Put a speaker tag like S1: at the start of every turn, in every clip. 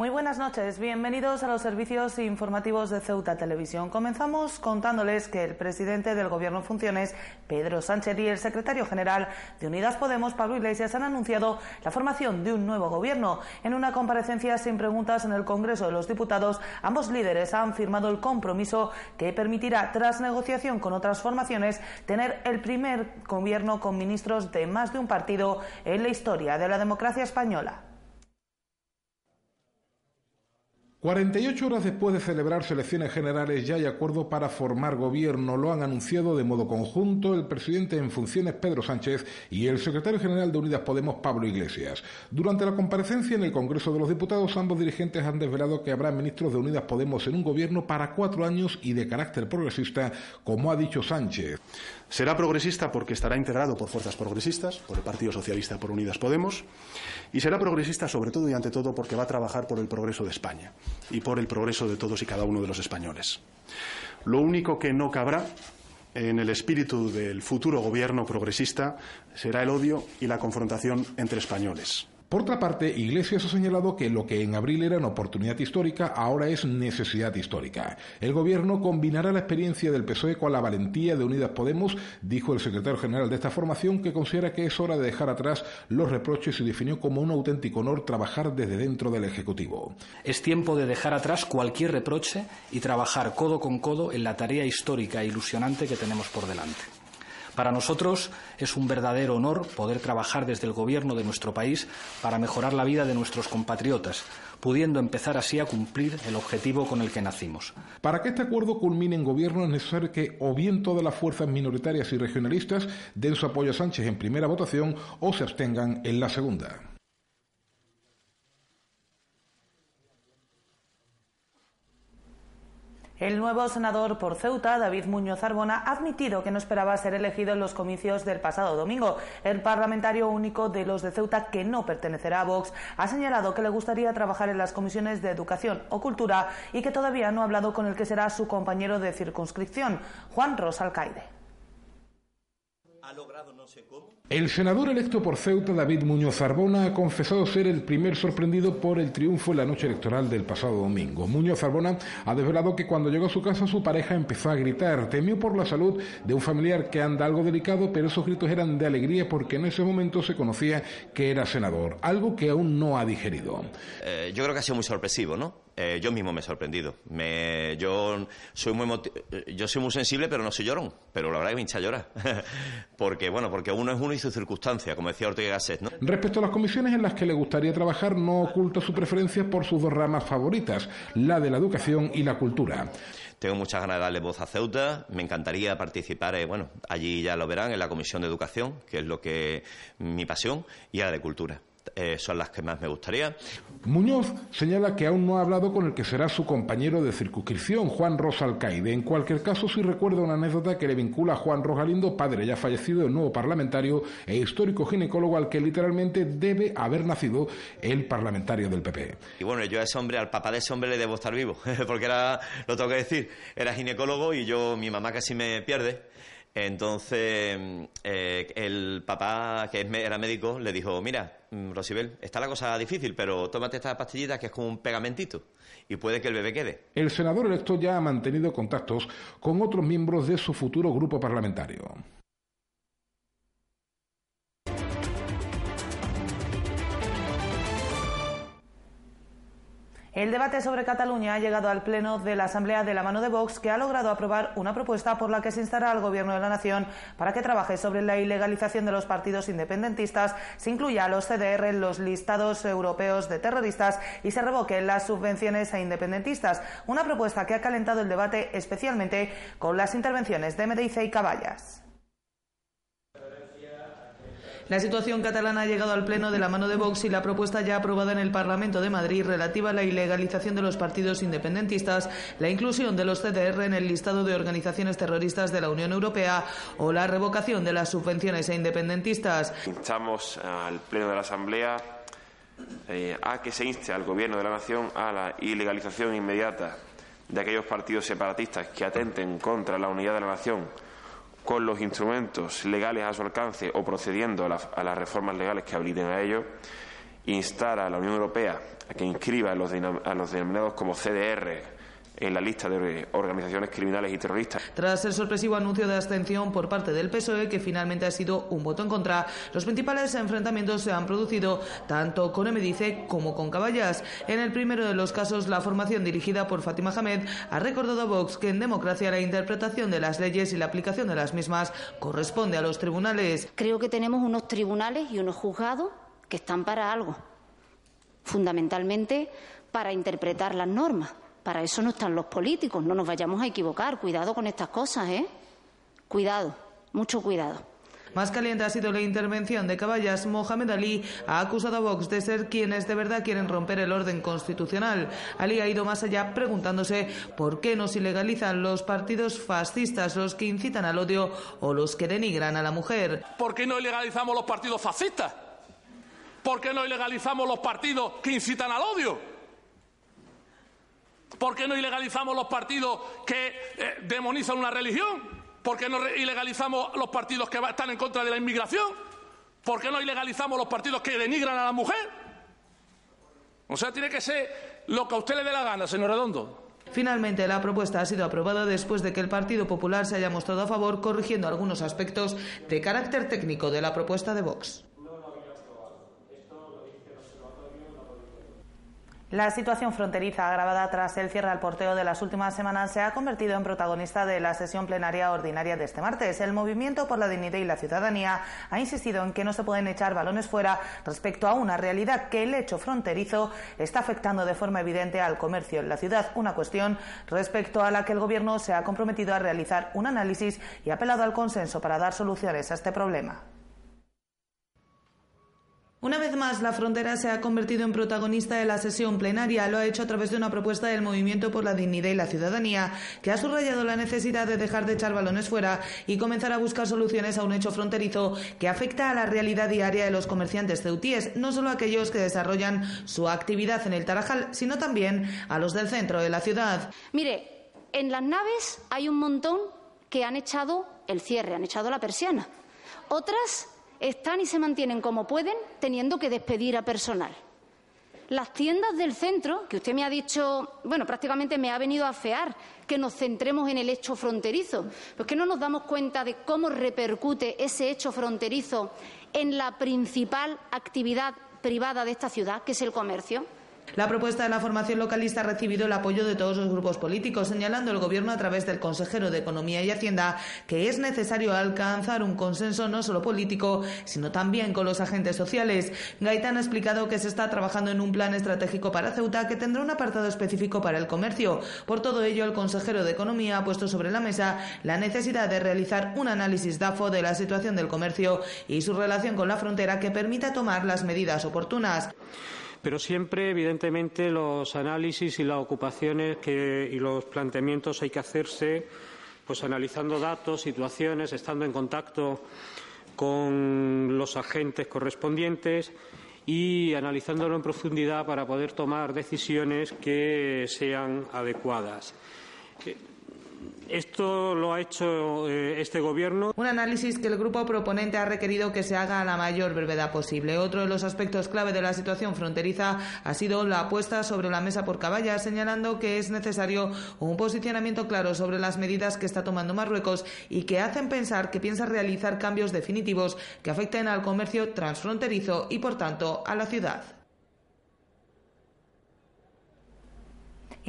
S1: Muy buenas noches, bienvenidos a los servicios informativos de Ceuta Televisión. Comenzamos contándoles que el presidente del Gobierno funciones, Pedro Sánchez, y el secretario general de Unidas Podemos, Pablo Iglesias, han anunciado la formación de un nuevo gobierno. En una comparecencia sin preguntas en el Congreso de los Diputados, ambos líderes han firmado el compromiso que permitirá, tras negociación con otras formaciones, tener el primer gobierno con ministros de más de un partido en la historia de la democracia española.
S2: 48 horas después de celebrarse elecciones generales ya hay acuerdo para formar gobierno. Lo han anunciado de modo conjunto el presidente en funciones Pedro Sánchez y el secretario general de Unidas Podemos Pablo Iglesias. Durante la comparecencia en el Congreso de los Diputados, ambos dirigentes han desvelado que habrá ministros de Unidas Podemos en un gobierno para cuatro años y de carácter progresista, como ha dicho Sánchez.
S3: Será progresista porque estará integrado por fuerzas progresistas, por el Partido Socialista, por Unidas Podemos, y será progresista sobre todo y ante todo porque va a trabajar por el progreso de España y por el progreso de todos y cada uno de los españoles. Lo único que no cabrá en el espíritu del futuro gobierno progresista será el odio y la confrontación entre españoles.
S2: Por otra parte, Iglesias ha señalado que lo que en abril era una oportunidad histórica ahora es necesidad histórica. El gobierno combinará la experiencia del PSOE con la valentía de Unidas Podemos, dijo el secretario general de esta formación, que considera que es hora de dejar atrás los reproches y definió como un auténtico honor trabajar desde dentro del Ejecutivo.
S4: Es tiempo de dejar atrás cualquier reproche y trabajar codo con codo en la tarea histórica e ilusionante que tenemos por delante. Para nosotros es un verdadero honor poder trabajar desde el Gobierno de nuestro país para mejorar la vida de nuestros compatriotas, pudiendo empezar así a cumplir el objetivo con el que nacimos.
S2: Para que este acuerdo culmine en gobierno es necesario que o bien todas las fuerzas minoritarias y regionalistas den su apoyo a Sánchez en primera votación o se abstengan en la segunda.
S1: El nuevo senador por Ceuta, David Muñoz Arbona, ha admitido que no esperaba ser elegido en los comicios del pasado domingo. El parlamentario único de los de Ceuta, que no pertenecerá a Vox, ha señalado que le gustaría trabajar en las comisiones de Educación o Cultura y que todavía no ha hablado con el que será su compañero de circunscripción, Juan Rosalcaide.
S2: Ha logrado no sé cómo el senador electo por Ceuta, David Muñoz Arbona, ha confesado ser el primer sorprendido por el triunfo en la noche electoral del pasado domingo. Muñoz Arbona ha desvelado que cuando llegó a su casa su pareja empezó a gritar. Temió por la salud de un familiar que anda algo delicado, pero esos gritos eran de alegría porque en ese momento se conocía que era senador, algo que aún no ha digerido.
S5: Eh, yo creo que ha sido muy sorpresivo, ¿no? Eh, yo mismo me he sorprendido. Me, yo, soy muy yo soy muy sensible, pero no soy llorón. Pero la verdad es que me hincha a llorar. porque, bueno, porque uno es uno y su circunstancia, como decía Ortega Gasset. ¿no?
S2: Respecto a las comisiones en las que le gustaría trabajar, no oculta su preferencia por sus dos ramas favoritas, la de la educación y la cultura.
S5: Tengo muchas ganas de darle voz a Ceuta. Me encantaría participar, eh, bueno, allí ya lo verán, en la Comisión de Educación, que es lo que mi pasión, y a la de Cultura. Eh, son las que más me gustaría.
S2: Muñoz señala que aún no ha hablado con el que será su compañero de circunscripción, Juan Rosalcaide. En cualquier caso, sí recuerda una anécdota que le vincula a Juan Rosalindo, padre ya fallecido, el nuevo parlamentario e histórico ginecólogo al que literalmente debe haber nacido el parlamentario del PP.
S5: Y bueno, yo a ese hombre, al papá de ese hombre le debo estar vivo, porque era, lo tengo que decir, era ginecólogo y yo, mi mamá casi me pierde entonces, eh, el papá, que era médico, le dijo, mira, mm, Rosibel, está la cosa difícil, pero tómate esta pastillita que es como un pegamentito y puede que el bebé quede.
S2: El senador electo ya ha mantenido contactos con otros miembros de su futuro grupo parlamentario.
S1: El debate sobre Cataluña ha llegado al Pleno de la Asamblea de la mano de Vox, que ha logrado aprobar una propuesta por la que se instará al Gobierno de la Nación para que trabaje sobre la ilegalización de los partidos independentistas, se incluya a los CDR en los listados europeos de terroristas y se revoquen las subvenciones a independentistas. Una propuesta que ha calentado el debate especialmente con las intervenciones de Medice y Caballas. La situación catalana ha llegado al Pleno de la mano de Vox y la propuesta ya aprobada en el Parlamento de Madrid relativa a la ilegalización de los partidos independentistas, la inclusión de los CDR en el listado de organizaciones terroristas de la Unión Europea o la revocación de las subvenciones a independentistas.
S6: Instamos al Pleno de la Asamblea eh, a que se inste al Gobierno de la Nación a la ilegalización inmediata de aquellos partidos separatistas que atenten contra la unidad de la nación con los instrumentos legales a su alcance o procediendo a, las reformas legales que habiliten a ello instar a la Unión Europea a que inscriba a los, a los denominados como CDR en la lista de organizaciones criminales y terroristas.
S1: Tras el sorpresivo anuncio de abstención por parte del PSOE, que finalmente ha sido un voto en contra, los principales enfrentamientos se han producido tanto con Emedice como con Caballas. En el primero de los casos, la formación dirigida por Fátima Hamed ha recordado a Vox que en democracia la interpretación de las leyes y la aplicación de las mismas corresponde a los tribunales.
S7: Creo que tenemos unos tribunales y unos juzgados que están para algo, fundamentalmente para interpretar las normas. Para eso no están los políticos, no nos vayamos a equivocar. Cuidado con estas cosas, ¿eh? Cuidado, mucho cuidado.
S1: Más caliente ha sido la intervención de Caballas. Mohamed Ali ha acusado a Vox de ser quienes de verdad quieren romper el orden constitucional. Ali ha ido más allá preguntándose por qué no se ilegalizan los partidos fascistas, los que incitan al odio o los que denigran a la mujer.
S8: ¿Por qué no ilegalizamos los partidos fascistas? ¿Por qué no ilegalizamos los partidos que incitan al odio? ¿Por qué no ilegalizamos los partidos que eh, demonizan una religión? ¿Por qué no ilegalizamos los partidos que están en contra de la inmigración? ¿Por qué no ilegalizamos los partidos que denigran a la mujer? O sea, tiene que ser lo que a usted le dé la gana, señor Redondo.
S1: Finalmente, la propuesta ha sido aprobada después de que el Partido Popular se haya mostrado a favor, corrigiendo algunos aspectos de carácter técnico de la propuesta de Vox. La situación fronteriza agravada tras el cierre al porteo de las últimas semanas se ha convertido en protagonista de la sesión plenaria ordinaria de este martes. El Movimiento por la Dignidad y la Ciudadanía ha insistido en que no se pueden echar balones fuera respecto a una realidad que el hecho fronterizo está afectando de forma evidente al comercio en la ciudad, una cuestión respecto a la que el Gobierno se ha comprometido a realizar un análisis y ha apelado al consenso para dar soluciones a este problema. Una vez más, la frontera se ha convertido en protagonista de la sesión plenaria. Lo ha hecho a través de una propuesta del Movimiento por la Dignidad y la Ciudadanía, que ha subrayado la necesidad de dejar de echar balones fuera y comenzar a buscar soluciones a un hecho fronterizo que afecta a la realidad diaria de los comerciantes ceutíes, no solo a aquellos que desarrollan su actividad en el Tarajal, sino también a los del centro de la ciudad.
S7: Mire, en las naves hay un montón que han echado el cierre, han echado la persiana. Otras están y se mantienen como pueden, teniendo que despedir a personal. Las tiendas del centro, que usted me ha dicho, bueno, prácticamente me ha venido a fear que nos centremos en el hecho fronterizo, pues que no nos damos cuenta de cómo repercute ese hecho fronterizo en la principal actividad privada de esta ciudad, que es el comercio.
S1: La propuesta de la formación localista ha recibido el apoyo de todos los grupos políticos, señalando el Gobierno a través del consejero de Economía y Hacienda que es necesario alcanzar un consenso no solo político, sino también con los agentes sociales. Gaitán ha explicado que se está trabajando en un plan estratégico para Ceuta que tendrá un apartado específico para el comercio. Por todo ello, el consejero de Economía ha puesto sobre la mesa la necesidad de realizar un análisis DAFO de la situación del comercio y su relación con la frontera que permita tomar las medidas oportunas
S9: pero siempre, evidentemente, los análisis y las ocupaciones y los planteamientos hay que hacerse pues analizando datos, situaciones, estando en contacto con los agentes correspondientes y analizándolo en profundidad para poder tomar decisiones que sean adecuadas. Esto lo ha hecho eh, este Gobierno.
S1: Un análisis que el grupo proponente ha requerido que se haga a la mayor brevedad posible. Otro de los aspectos clave de la situación fronteriza ha sido la apuesta sobre la mesa por caballas, señalando que es necesario un posicionamiento claro sobre las medidas que está tomando Marruecos y que hacen pensar que piensa realizar cambios definitivos que afecten al comercio transfronterizo y, por tanto, a la ciudad.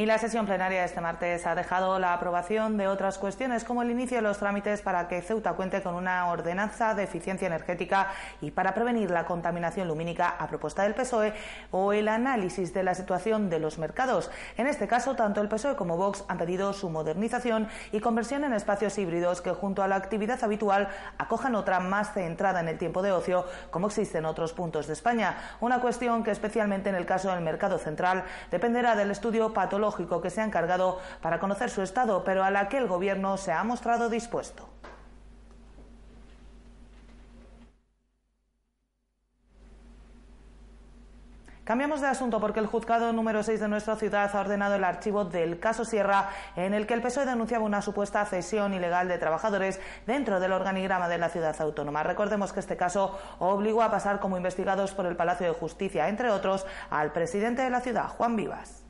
S1: Y la sesión plenaria de este martes ha dejado la aprobación de otras cuestiones, como el inicio de los trámites para que Ceuta cuente con una ordenanza de eficiencia energética y para prevenir la contaminación lumínica a propuesta del PSOE o el análisis de la situación de los mercados. En este caso, tanto el PSOE como Vox han pedido su modernización y conversión en espacios híbridos que, junto a la actividad habitual, acojan otra más centrada en el tiempo de ocio, como existe en otros puntos de España. Una cuestión que, especialmente en el caso del mercado central, dependerá del estudio patológico que se ha encargado para conocer su estado, pero a la que el Gobierno se ha mostrado dispuesto. Cambiamos de asunto porque el juzgado número 6 de nuestra ciudad ha ordenado el archivo del caso Sierra, en el que el PSOE denunciaba una supuesta cesión ilegal de trabajadores dentro del organigrama de la ciudad autónoma. Recordemos que este caso obligó a pasar como investigados por el Palacio de Justicia, entre otros, al presidente de la ciudad, Juan Vivas.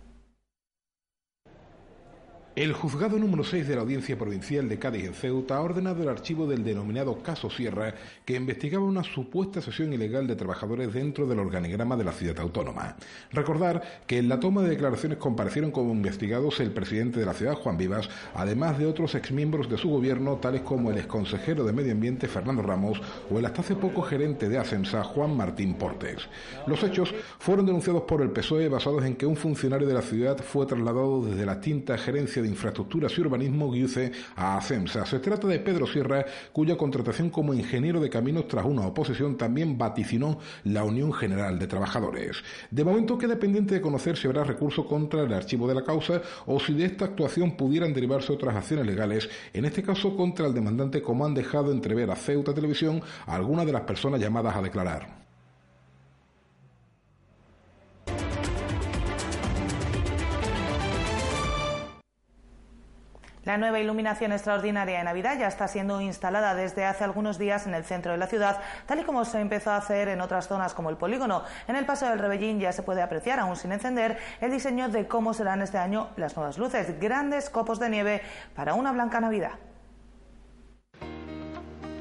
S2: El juzgado número 6 de la Audiencia Provincial de Cádiz en Ceuta ha ordenado el archivo del denominado caso Sierra, que investigaba una supuesta sesión ilegal de trabajadores dentro del organigrama de la ciudad autónoma. Recordar que en la toma de declaraciones comparecieron como investigados el presidente de la ciudad, Juan Vivas, además de otros exmiembros de su gobierno, tales como el exconsejero de Medio Ambiente, Fernando Ramos, o el hasta hace poco gerente de Ascensa, Juan Martín Portes. Los hechos fueron denunciados por el PSOE basados en que un funcionario de la ciudad fue trasladado desde la tinta gerencia de Infraestructuras y Urbanismo GIUCE a ACEMSA. Se trata de Pedro Sierra, cuya contratación como ingeniero de caminos tras una oposición también vaticinó la Unión General de Trabajadores. De momento queda pendiente de conocer si habrá recurso contra el archivo de la causa o si de esta actuación pudieran derivarse otras acciones legales, en este caso contra el demandante como han dejado entrever a Ceuta Televisión algunas de las personas llamadas a declarar.
S1: La nueva iluminación extraordinaria de Navidad ya está siendo instalada desde hace algunos días en el centro de la ciudad, tal y como se empezó a hacer en otras zonas como el polígono. En el paso del Rebellín ya se puede apreciar, aún sin encender, el diseño de cómo serán este año las nuevas luces, grandes copos de nieve para una blanca Navidad.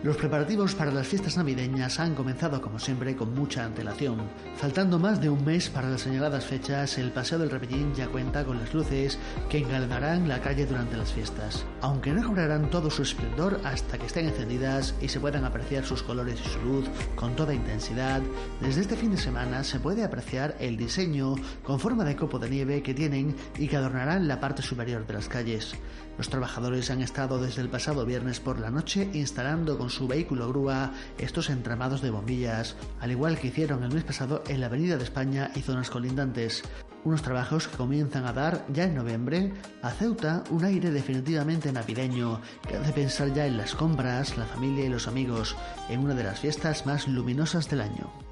S10: Los preparativos para las fiestas navideñas han comenzado como siempre con mucha antelación. Faltando más de un mes para las señaladas fechas, el Paseo del Repellín ya cuenta con las luces que engalanarán la calle durante las fiestas. Aunque no cobrarán todo su esplendor hasta que estén encendidas y se puedan apreciar sus colores y su luz con toda intensidad, desde este fin de semana se puede apreciar el diseño con forma de copo de nieve que tienen y que adornarán la parte superior de las calles. Los trabajadores han estado desde el pasado viernes por la noche instalando su vehículo grúa estos entramados de bombillas, al igual que hicieron el mes pasado en la Avenida de España y zonas colindantes. Unos trabajos que comienzan a dar ya en noviembre a Ceuta un aire definitivamente navideño que hace pensar ya en las compras, la familia y los amigos, en una de las fiestas más luminosas del año.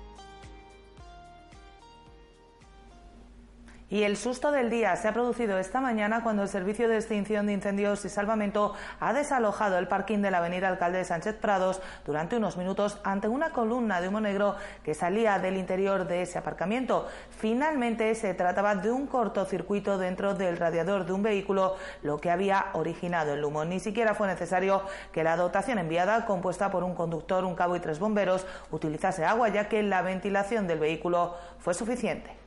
S1: Y el susto del día se ha producido esta mañana cuando el Servicio de Extinción de Incendios y Salvamento ha desalojado el parking de la avenida Alcalde de Sánchez Prados durante unos minutos ante una columna de humo negro que salía del interior de ese aparcamiento. Finalmente se trataba de un cortocircuito dentro del radiador de un vehículo, lo que había originado el humo. Ni siquiera fue necesario que la dotación enviada, compuesta por un conductor, un cabo y tres bomberos, utilizase agua, ya que la ventilación del vehículo fue suficiente.